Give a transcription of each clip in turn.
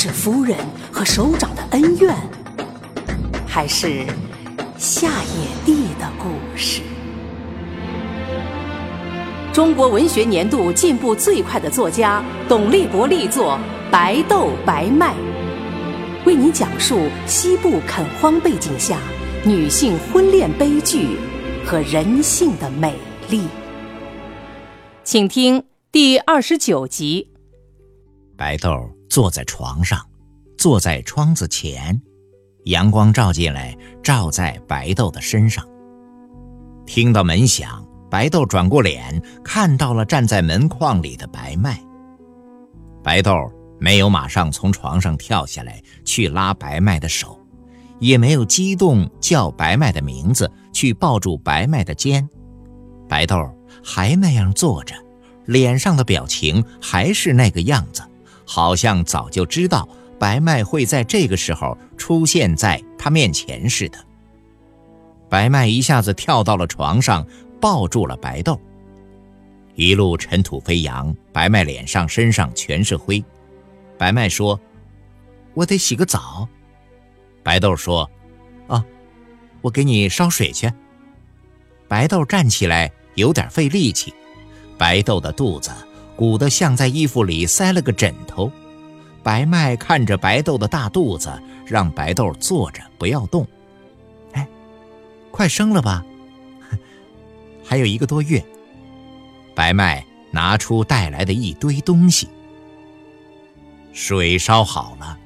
是夫人和首长的恩怨，还是夏野地的故事？中国文学年度进步最快的作家董立国力作《白豆白麦》，为您讲述西部垦荒背景下女性婚恋悲剧和人性的美丽。请听第二十九集。白豆坐在床上，坐在窗子前，阳光照进来，照在白豆的身上。听到门响。白豆转过脸，看到了站在门框里的白麦。白豆没有马上从床上跳下来去拉白麦的手，也没有激动叫白麦的名字去抱住白麦的肩。白豆还那样坐着，脸上的表情还是那个样子，好像早就知道白麦会在这个时候出现在他面前似的。白麦一下子跳到了床上。抱住了白豆，一路尘土飞扬，白麦脸上、身上全是灰。白麦说：“我得洗个澡。”白豆说：“啊，我给你烧水去。”白豆站起来有点费力气，白豆的肚子鼓得像在衣服里塞了个枕头。白麦看着白豆的大肚子，让白豆坐着不要动。哎，快生了吧？还有一个多月，白麦拿出带来的一堆东西。水烧好了，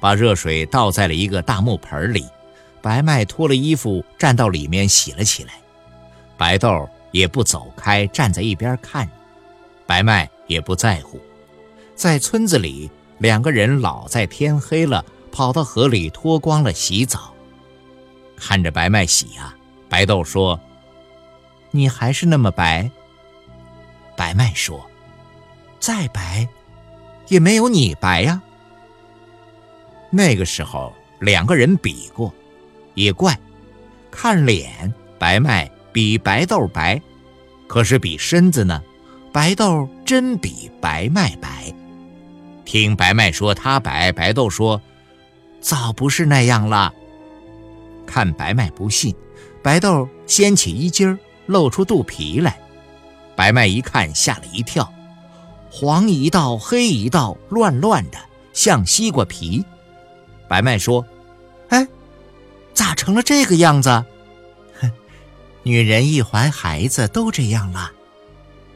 把热水倒在了一个大木盆里。白麦脱了衣服，站到里面洗了起来。白豆也不走开，站在一边看。白麦也不在乎。在村子里，两个人老在天黑了跑到河里脱光了洗澡。看着白麦洗呀，白豆说。你还是那么白。白麦说：“再白，也没有你白呀。”那个时候，两个人比过，也怪，看脸，白麦比白豆白，可是比身子呢，白豆真比白麦白。听白麦说他白，白豆说：“早不是那样了。”看白麦不信，白豆掀起衣襟儿。露出肚皮来，白麦一看吓了一跳，黄一道黑一道，乱乱的，像西瓜皮。白麦说：“哎，咋成了这个样子？”哼，女人一怀孩子都这样了。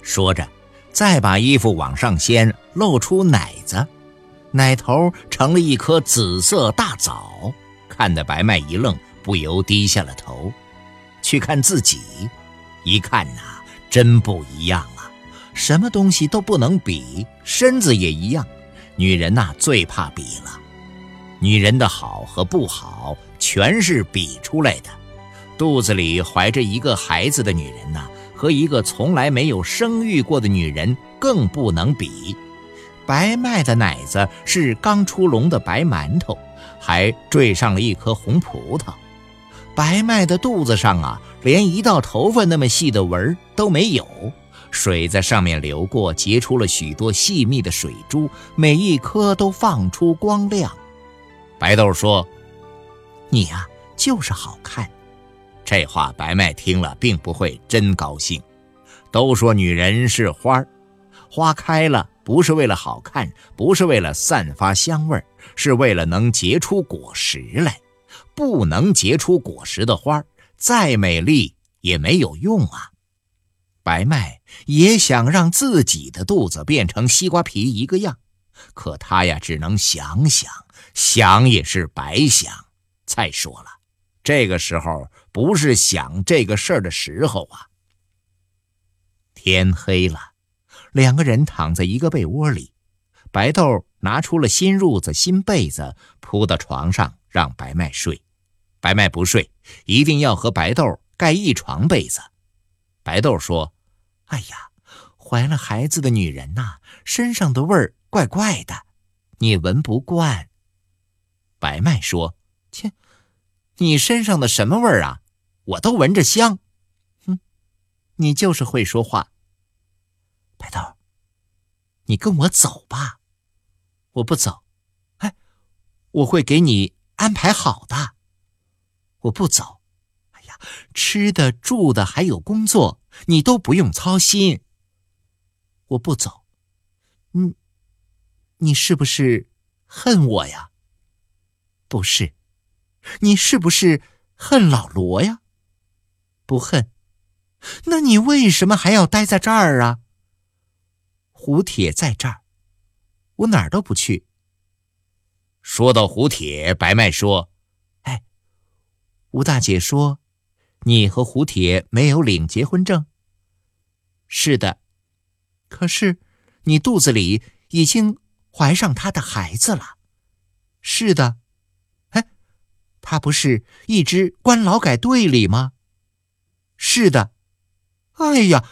说着，再把衣服往上掀，露出奶子，奶头成了一颗紫色大枣，看得白麦一愣，不由低下了头，去看自己。一看呐，真不一样啊！什么东西都不能比，身子也一样。女人呐，最怕比了。女人的好和不好，全是比出来的。肚子里怀着一个孩子的女人呐，和一个从来没有生育过的女人更不能比。白麦的奶子是刚出笼的白馒头，还缀上了一颗红葡萄。白麦的肚子上啊，连一道头发那么细的纹都没有，水在上面流过，结出了许多细密的水珠，每一颗都放出光亮。白豆说：“你呀，就是好看。”这话白麦听了，并不会真高兴。都说女人是花儿，花开了不是为了好看，不是为了散发香味儿，是为了能结出果实来。不能结出果实的花再美丽也没有用啊！白麦也想让自己的肚子变成西瓜皮一个样，可他呀，只能想想，想也是白想。再说了，这个时候不是想这个事儿的时候啊！天黑了，两个人躺在一个被窝里，白豆拿出了新褥子、新被子，铺到床上让白麦睡。白麦不睡，一定要和白豆盖一床被子。白豆说：“哎呀，怀了孩子的女人呐，身上的味儿怪怪的，你闻不惯。”白麦说：“切，你身上的什么味儿啊？我都闻着香。”哼，你就是会说话。白豆，你跟我走吧。我不走。哎，我会给你安排好的。我不走。哎呀，吃的、住的还有工作，你都不用操心。我不走。嗯，你是不是恨我呀？不是。你是不是恨老罗呀？不恨。那你为什么还要待在这儿啊？胡铁在这儿，我哪儿都不去。说到胡铁，白麦说：“哎，吴大姐说，你和胡铁没有领结婚证。是的，可是你肚子里已经怀上他的孩子了。是的，哎，他不是一直关劳改队里吗？是的。哎呀，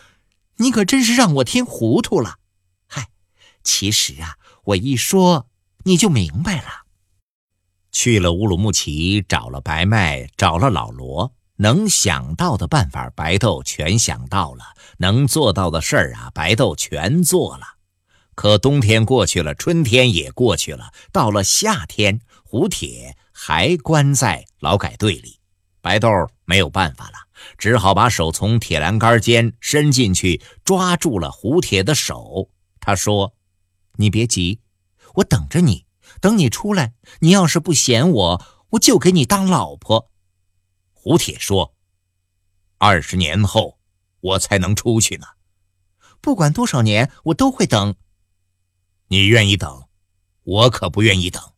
你可真是让我听糊涂了。”嗨其实啊，我一说你就明白了。去了乌鲁木齐，找了白麦，找了老罗，能想到的办法，白豆全想到了；能做到的事儿啊，白豆全做了。可冬天过去了，春天也过去了，到了夏天，胡铁还关在劳改队里，白豆没有办法了，只好把手从铁栏杆间伸进去，抓住了胡铁的手。他说。你别急，我等着你。等你出来，你要是不嫌我，我就给你当老婆。胡铁说：“二十年后，我才能出去呢。不管多少年，我都会等。你愿意等，我可不愿意等。”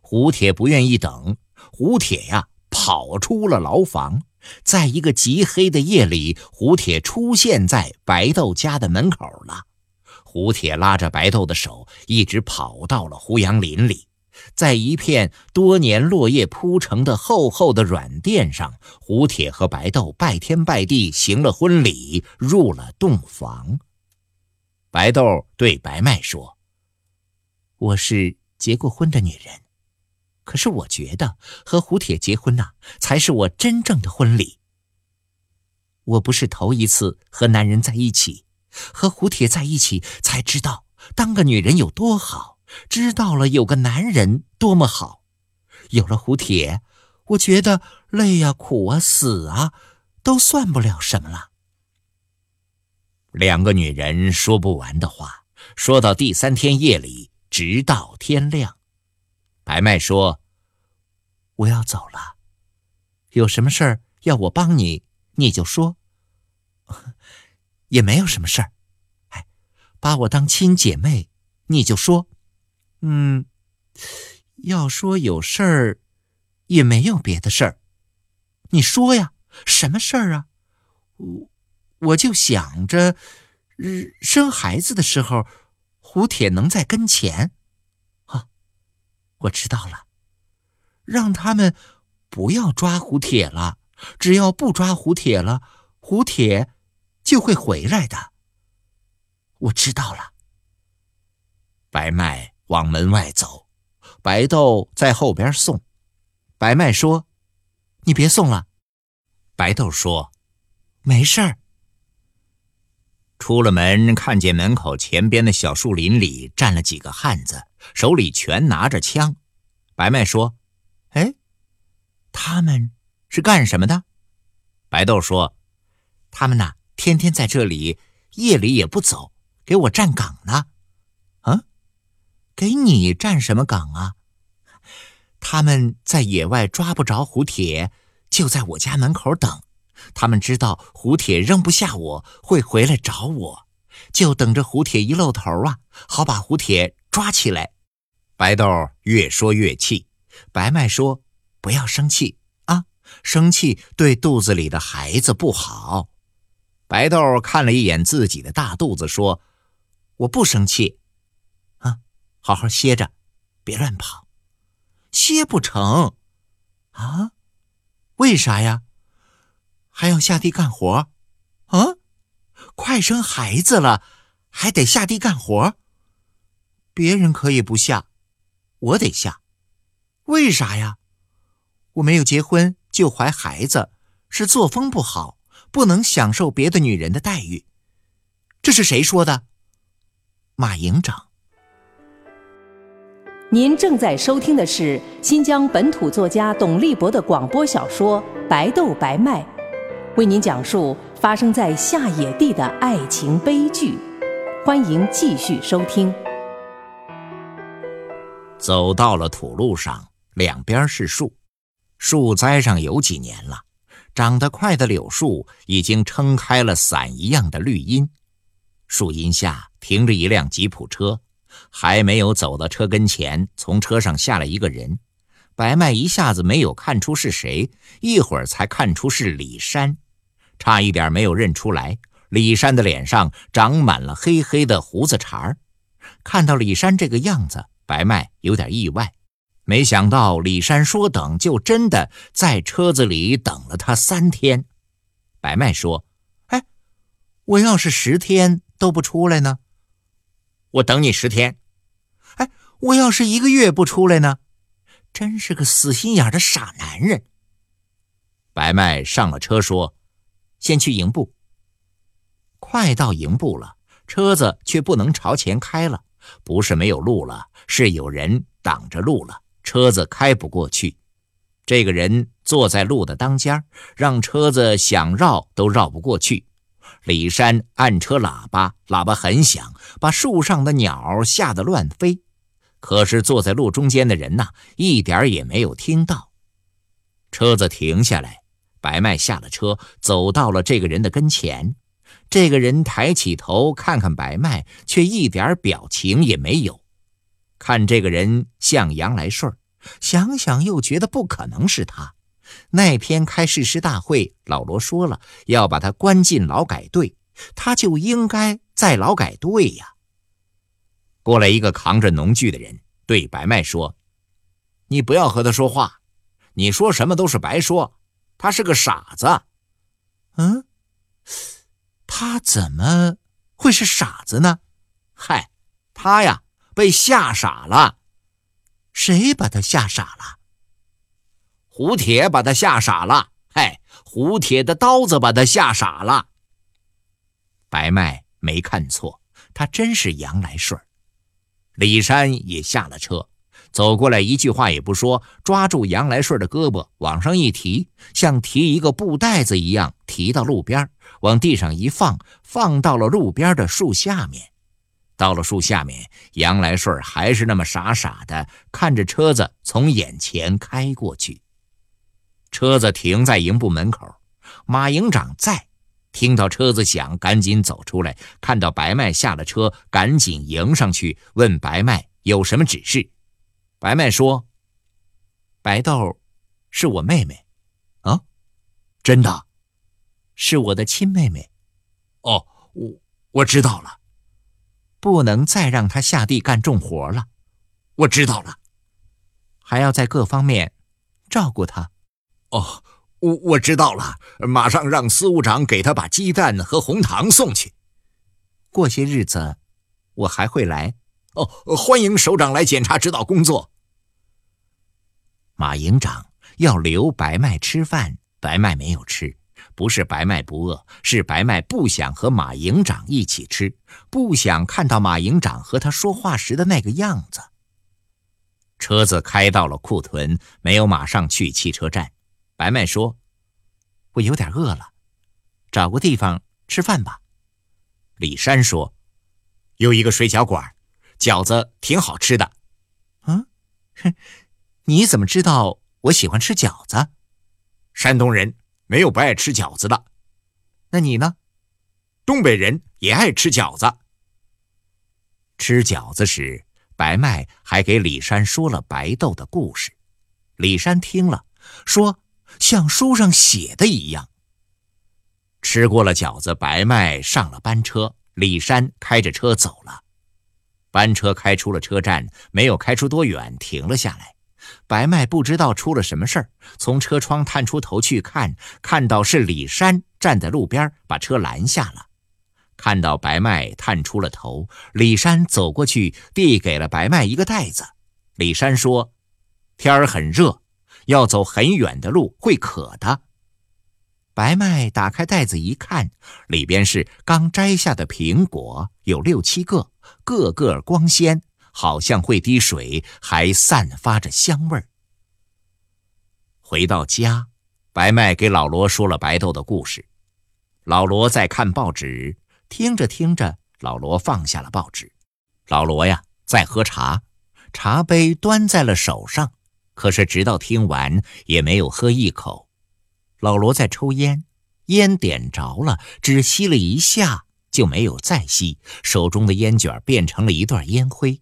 胡铁不愿意等。胡铁呀，跑出了牢房，在一个极黑的夜里，胡铁出现在白豆家的门口了。胡铁拉着白豆的手，一直跑到了胡杨林里，在一片多年落叶铺成的厚厚的软垫上，胡铁和白豆拜天拜地，行了婚礼，入了洞房。白豆对白麦说：“我是结过婚的女人，可是我觉得和胡铁结婚呐，才是我真正的婚礼。我不是头一次和男人在一起。”和胡铁在一起，才知道当个女人有多好，知道了有个男人多么好。有了胡铁，我觉得累呀、苦啊、死啊，都算不了什么了。两个女人说不完的话，说到第三天夜里，直到天亮。白麦说：“我要走了，有什么事儿要我帮你，你就说。”也没有什么事儿，哎，把我当亲姐妹，你就说，嗯，要说有事儿，也没有别的事儿，你说呀，什么事儿啊？我我就想着，生孩子的时候，胡铁能在跟前，我知道了，让他们不要抓胡铁了，只要不抓胡铁了，胡铁。就会回来的。我知道了。白麦往门外走，白豆在后边送。白麦说：“你别送了。”白豆说：“没事儿。”出了门，看见门口前边的小树林里站了几个汉子，手里全拿着枪。白麦说：“哎，他们是干什么的？”白豆说：“他们呐。”天天在这里，夜里也不走，给我站岗呢。啊，给你站什么岗啊？他们在野外抓不着胡铁，就在我家门口等。他们知道胡铁扔不下我，会回来找我，就等着胡铁一露头啊，好把胡铁抓起来。白豆越说越气，白麦说：“不要生气啊，生气对肚子里的孩子不好。”白豆看了一眼自己的大肚子，说：“我不生气，啊，好好歇着，别乱跑。歇不成，啊？为啥呀？还要下地干活？啊？快生孩子了，还得下地干活？别人可以不下，我得下。为啥呀？我没有结婚就怀孩子，是作风不好，不能享受别的女人的待遇。这是谁说的？马营长。您正在收听的是新疆本土作家董立博的广播小说《白豆白麦》，为您讲述发生在下野地的爱情悲剧。欢迎继续收听。走到了土路上，两边是树，树栽上有几年了，长得快的柳树已经撑开了伞一样的绿荫。树荫下停着一辆吉普车。还没有走到车跟前，从车上下来一个人。白麦一下子没有看出是谁，一会儿才看出是李山，差一点没有认出来。李山的脸上长满了黑黑的胡子茬儿。看到李山这个样子，白麦有点意外，没想到李山说等就真的在车子里等了他三天。白麦说：“哎，我要是十天都不出来呢？”我等你十天，哎，我要是一个月不出来呢？真是个死心眼的傻男人。白麦上了车说：“先去营部。”快到营部了，车子却不能朝前开了，不是没有路了，是有人挡着路了，车子开不过去。这个人坐在路的当间，让车子想绕都绕不过去。李山按车喇叭，喇叭很响，把树上的鸟吓得乱飞。可是坐在路中间的人呐，一点也没有听到。车子停下来，白麦下了车，走到了这个人的跟前。这个人抬起头看看白麦，却一点表情也没有。看这个人像杨来顺，想想又觉得不可能是他。那天开誓师大会，老罗说了要把他关进劳改队，他就应该在劳改队呀。过来一个扛着农具的人，对白麦说：“你不要和他说话，你说什么都是白说，他是个傻子。”嗯，他怎么会是傻子呢？嗨，他呀被吓傻了。谁把他吓傻了？胡铁把他吓傻了，嗨，胡铁的刀子把他吓傻了。白麦没看错，他真是杨来顺。李山也下了车，走过来，一句话也不说，抓住杨来顺的胳膊往上一提，像提一个布袋子一样提到路边，往地上一放，放到了路边的树下面。到了树下面，杨来顺还是那么傻傻的看着车子从眼前开过去。车子停在营部门口，马营长在，听到车子响，赶紧走出来，看到白麦下了车，赶紧迎上去问白麦有什么指示。白麦说：“白豆是我妹妹，啊，真的，是我的亲妹妹。哦，我我知道了，不能再让她下地干重活了。我知道了，还要在各方面照顾她。”哦，我我知道了，马上让司务长给他把鸡蛋和红糖送去。过些日子，我还会来。哦，欢迎首长来检查指导工作。马营长要留白麦吃饭，白麦没有吃，不是白麦不饿，是白麦不想和马营长一起吃，不想看到马营长和他说话时的那个样子。车子开到了库屯，没有马上去汽车站。白麦说：“我有点饿了，找个地方吃饭吧。”李山说：“有一个水饺馆，饺子挺好吃的。”啊，哼，你怎么知道我喜欢吃饺子？山东人没有不爱吃饺子的。那你呢？东北人也爱吃饺子。吃饺子时，白麦还给李山说了白豆的故事。李山听了，说。像书上写的一样。吃过了饺子，白麦上了班车，李山开着车走了。班车开出了车站，没有开出多远，停了下来。白麦不知道出了什么事儿，从车窗探出头去看，看到是李山站在路边，把车拦下了。看到白麦探出了头，李山走过去，递给了白麦一个袋子。李山说：“天儿很热，要走很远的路，会渴的。”白麦打开袋子一看，里边是刚摘下的苹果，有六七个，个个光鲜，好像会滴水，还散发着香味儿。回到家，白麦给老罗说了白豆的故事。老罗在看报纸，听着听着，老罗放下了报纸。老罗呀，在喝茶，茶杯端在了手上，可是直到听完也没有喝一口。老罗在抽烟，烟点着了，只吸了一下，就没有再吸，手中的烟卷变成了一段烟灰。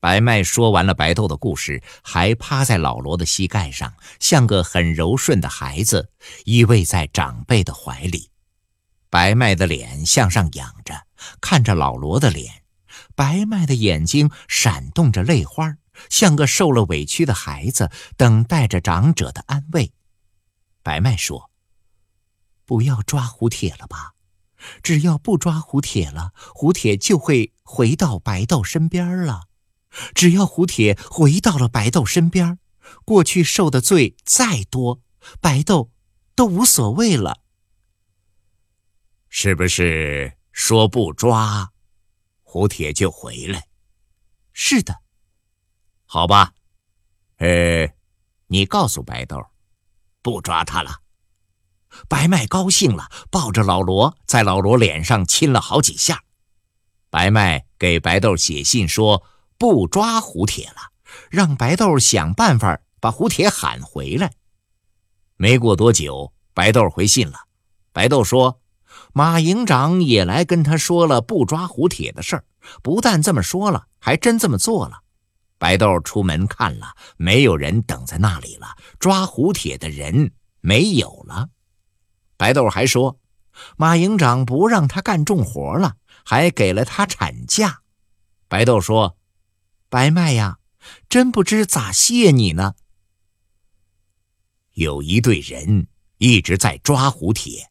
白麦说完了白豆的故事，还趴在老罗的膝盖上，像个很柔顺的孩子，依偎在长辈的怀里。白麦的脸向上仰着，看着老罗的脸，白麦的眼睛闪动着泪花，像个受了委屈的孩子，等待着长者的安慰。白麦说：“不要抓胡铁了吧，只要不抓胡铁了，胡铁就会回到白豆身边了。只要胡铁回到了白豆身边，过去受的罪再多，白豆都无所谓了。是不是说不抓，胡铁就回来？是的。好吧，呃，你告诉白豆。”不抓他了，白麦高兴了，抱着老罗，在老罗脸上亲了好几下。白麦给白豆写信说不抓胡铁了，让白豆想办法把胡铁喊回来。没过多久，白豆回信了。白豆说，马营长也来跟他说了不抓胡铁的事儿，不但这么说了，还真这么做了。白豆出门看了，没有人等在那里了。抓胡铁的人没有了。白豆还说，马营长不让他干重活了，还给了他产假。白豆说：“白麦呀，真不知咋谢你呢。”有一队人一直在抓胡铁，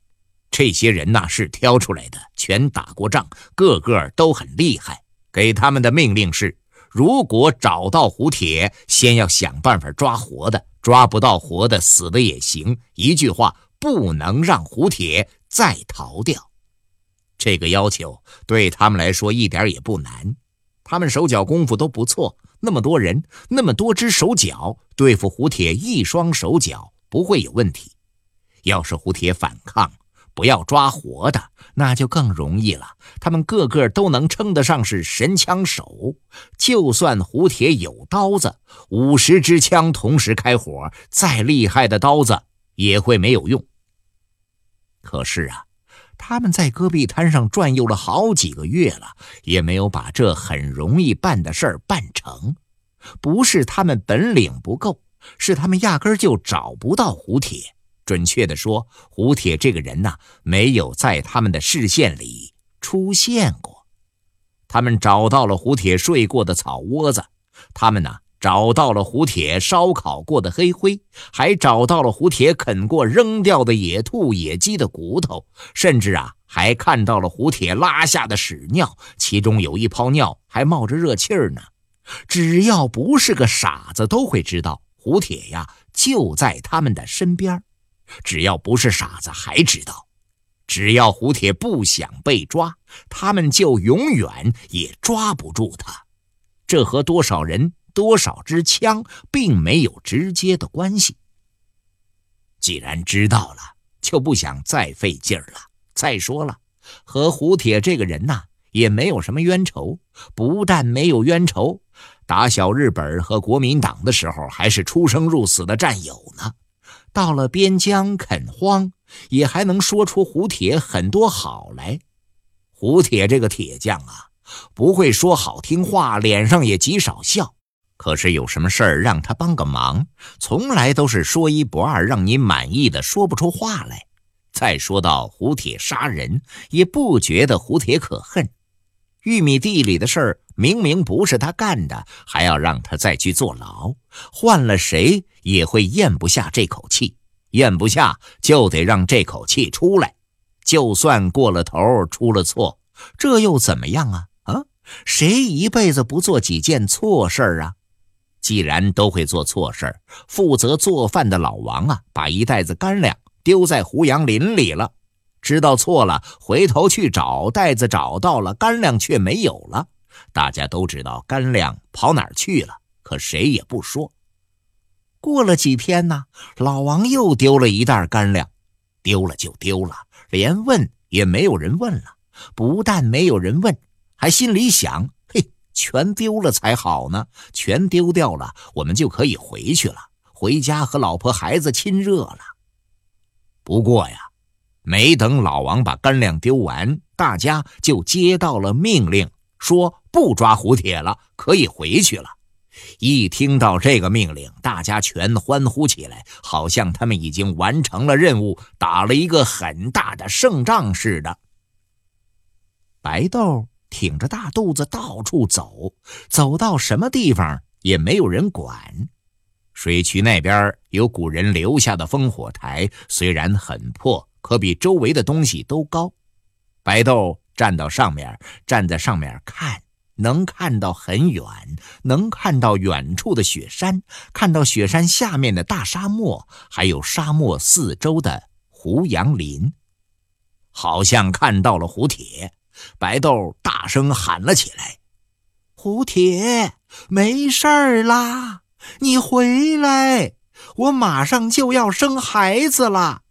这些人呐是挑出来的，全打过仗，个个都很厉害。给他们的命令是。如果找到胡铁，先要想办法抓活的；抓不到活的，死的也行。一句话，不能让胡铁再逃掉。这个要求对他们来说一点也不难，他们手脚功夫都不错。那么多人，那么多只手脚，对付胡铁一双手脚不会有问题。要是胡铁反抗，不要抓活的。那就更容易了。他们个个都能称得上是神枪手，就算胡铁有刀子，五十支枪同时开火，再厉害的刀子也会没有用。可是啊，他们在戈壁滩上转悠了好几个月了，也没有把这很容易办的事儿办成。不是他们本领不够，是他们压根儿就找不到胡铁。准确的说，胡铁这个人呐，没有在他们的视线里出现过。他们找到了胡铁睡过的草窝子，他们呢找到了胡铁烧烤过的黑灰，还找到了胡铁啃过扔掉的野兔、野鸡的骨头，甚至啊，还看到了胡铁拉下的屎尿，其中有一泡尿还冒着热气儿呢。只要不是个傻子，都会知道胡铁呀就在他们的身边。只要不是傻子，还知道，只要胡铁不想被抓，他们就永远也抓不住他。这和多少人、多少支枪并没有直接的关系。既然知道了，就不想再费劲儿了。再说了，和胡铁这个人呐，也没有什么冤仇。不但没有冤仇，打小日本和国民党的时候，还是出生入死的战友呢。到了边疆垦荒，也还能说出胡铁很多好来。胡铁这个铁匠啊，不会说好听话，脸上也极少笑。可是有什么事儿让他帮个忙，从来都是说一不二，让你满意的说不出话来。再说到胡铁杀人，也不觉得胡铁可恨。玉米地里的事儿明明不是他干的，还要让他再去坐牢，换了谁也会咽不下这口气，咽不下就得让这口气出来。就算过了头，出了错，这又怎么样啊？啊，谁一辈子不做几件错事儿啊？既然都会做错事儿，负责做饭的老王啊，把一袋子干粮丢在胡杨林里了。知道错了，回头去找袋子，找到了干粮却没有了。大家都知道干粮跑哪儿去了，可谁也不说。过了几天呢，老王又丢了一袋干粮，丢了就丢了，连问也没有人问了。不但没有人问，还心里想：嘿，全丢了才好呢，全丢掉了，我们就可以回去了，回家和老婆孩子亲热了。不过呀。没等老王把干粮丢完，大家就接到了命令，说不抓胡铁了，可以回去了。一听到这个命令，大家全欢呼起来，好像他们已经完成了任务，打了一个很大的胜仗似的。白豆挺着大肚子到处走，走到什么地方也没有人管。水渠那边有古人留下的烽火台，虽然很破。可比周围的东西都高，白豆站到上面，站在上面看，能看到很远，能看到远处的雪山，看到雪山下面的大沙漠，还有沙漠四周的胡杨林，好像看到了胡铁。白豆大声喊了起来：“胡铁，没事儿啦，你回来，我马上就要生孩子了。”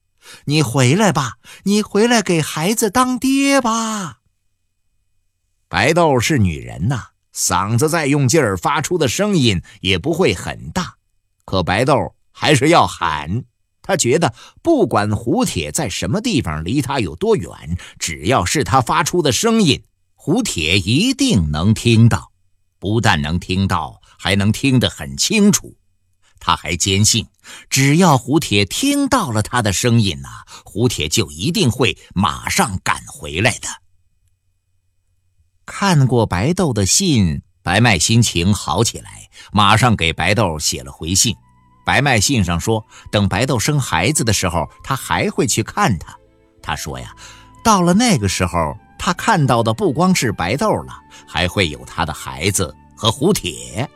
你回来吧，你回来给孩子当爹吧。白豆是女人呐，嗓子再用劲儿，发出的声音也不会很大，可白豆还是要喊。他觉得不管胡铁在什么地方，离他有多远，只要是他发出的声音，胡铁一定能听到。不但能听到，还能听得很清楚。他还坚信，只要胡铁听到了他的声音呐，胡铁就一定会马上赶回来的。看过白豆的信，白麦心情好起来，马上给白豆写了回信。白麦信上说，等白豆生孩子的时候，他还会去看他。他说呀，到了那个时候，他看到的不光是白豆了，还会有他的孩子和胡铁。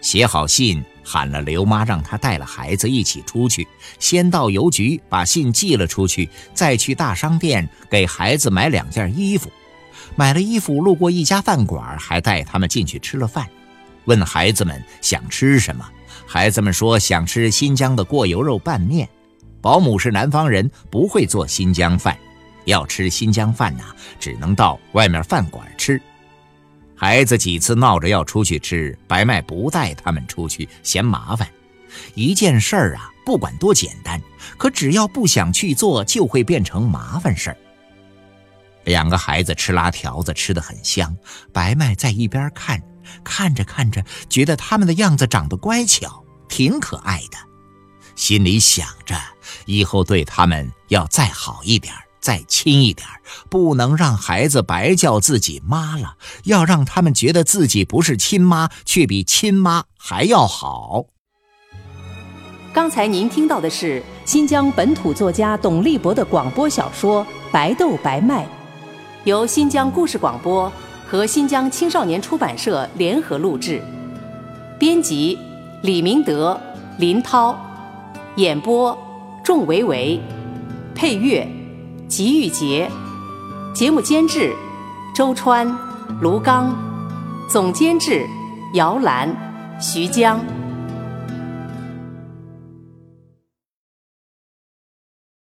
写好信。喊了刘妈，让她带了孩子一起出去。先到邮局把信寄了出去，再去大商店给孩子买两件衣服。买了衣服，路过一家饭馆，还带他们进去吃了饭。问孩子们想吃什么，孩子们说想吃新疆的过油肉拌面。保姆是南方人，不会做新疆饭。要吃新疆饭呐，只能到外面饭馆吃。孩子几次闹着要出去吃，白麦不带他们出去，嫌麻烦。一件事儿啊，不管多简单，可只要不想去做，就会变成麻烦事儿。两个孩子吃拉条子吃得很香，白麦在一边看，看着看着，觉得他们的样子长得乖巧，挺可爱的，心里想着以后对他们要再好一点。再亲一点不能让孩子白叫自己妈了，要让他们觉得自己不是亲妈，却比亲妈还要好。刚才您听到的是新疆本土作家董立博的广播小说《白豆白麦》，由新疆故事广播和新疆青少年出版社联合录制，编辑李明德、林涛，演播仲维维，配乐。吉玉杰，节目监制周川、卢刚，总监制姚兰、徐江。